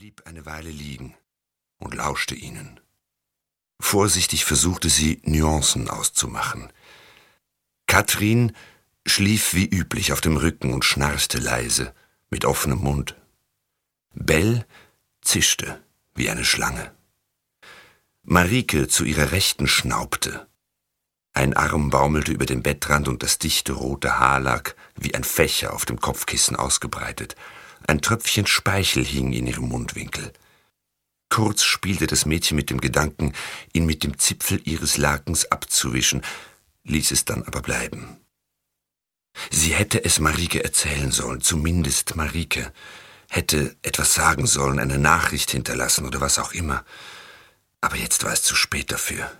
blieb eine Weile liegen und lauschte ihnen. Vorsichtig versuchte sie, Nuancen auszumachen. Katrin schlief wie üblich auf dem Rücken und schnarchte leise, mit offenem Mund. Bell zischte wie eine Schlange. Marike zu ihrer Rechten schnaubte. Ein Arm baumelte über dem Bettrand und das dichte rote Haar lag wie ein Fächer auf dem Kopfkissen ausgebreitet. Ein Tröpfchen Speichel hing in ihrem Mundwinkel. Kurz spielte das Mädchen mit dem Gedanken, ihn mit dem Zipfel ihres Lakens abzuwischen, ließ es dann aber bleiben. Sie hätte es Marike erzählen sollen, zumindest Marike, hätte etwas sagen sollen, eine Nachricht hinterlassen oder was auch immer. Aber jetzt war es zu spät dafür.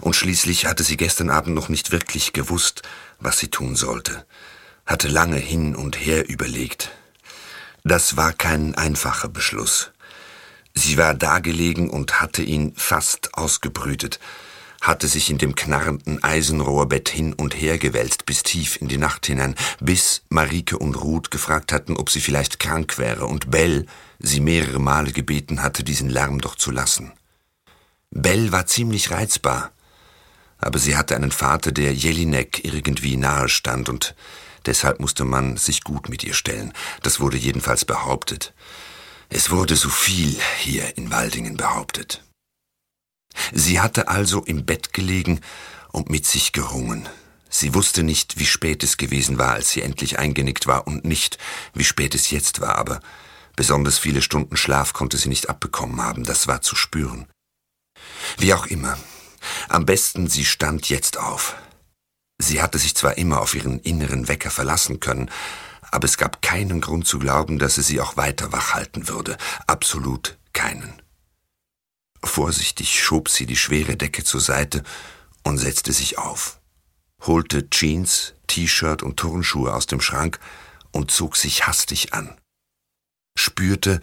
Und schließlich hatte sie gestern Abend noch nicht wirklich gewusst, was sie tun sollte, hatte lange hin und her überlegt. Das war kein einfacher Beschluss. Sie war dagelegen und hatte ihn fast ausgebrütet, hatte sich in dem knarrenden Eisenrohrbett hin und her gewälzt bis tief in die Nacht hinein, bis Marike und Ruth gefragt hatten, ob sie vielleicht krank wäre und Bell sie mehrere Male gebeten hatte, diesen Lärm doch zu lassen. Bell war ziemlich reizbar, aber sie hatte einen Vater, der Jelinek irgendwie nahe stand und deshalb musste man sich gut mit ihr stellen. Das wurde jedenfalls behauptet. Es wurde so viel hier in Waldingen behauptet. Sie hatte also im Bett gelegen und mit sich gerungen. Sie wusste nicht, wie spät es gewesen war, als sie endlich eingenickt war, und nicht, wie spät es jetzt war, aber besonders viele Stunden Schlaf konnte sie nicht abbekommen haben, das war zu spüren. Wie auch immer, am besten, sie stand jetzt auf. Sie hatte sich zwar immer auf ihren inneren Wecker verlassen können, aber es gab keinen Grund zu glauben, dass er sie auch weiter wach halten würde. Absolut keinen. Vorsichtig schob sie die schwere Decke zur Seite und setzte sich auf, holte Jeans, T-Shirt und Turnschuhe aus dem Schrank und zog sich hastig an, spürte,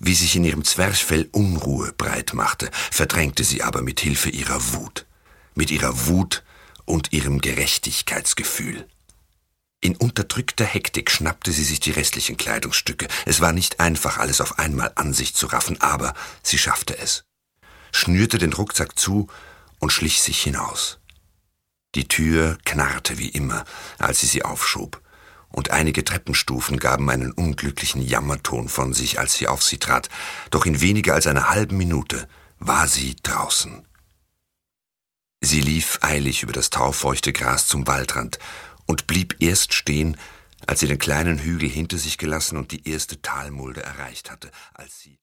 wie sich in ihrem Zwerchfell Unruhe breit machte, verdrängte sie aber mit Hilfe ihrer Wut, mit ihrer Wut und ihrem Gerechtigkeitsgefühl. In unterdrückter Hektik schnappte sie sich die restlichen Kleidungsstücke. Es war nicht einfach, alles auf einmal an sich zu raffen, aber sie schaffte es, schnürte den Rucksack zu und schlich sich hinaus. Die Tür knarrte wie immer, als sie sie aufschob und einige Treppenstufen gaben einen unglücklichen Jammerton von sich, als sie auf sie trat, doch in weniger als einer halben Minute war sie draußen. Sie lief eilig über das taufeuchte Gras zum Waldrand und blieb erst stehen, als sie den kleinen Hügel hinter sich gelassen und die erste Talmulde erreicht hatte, als sie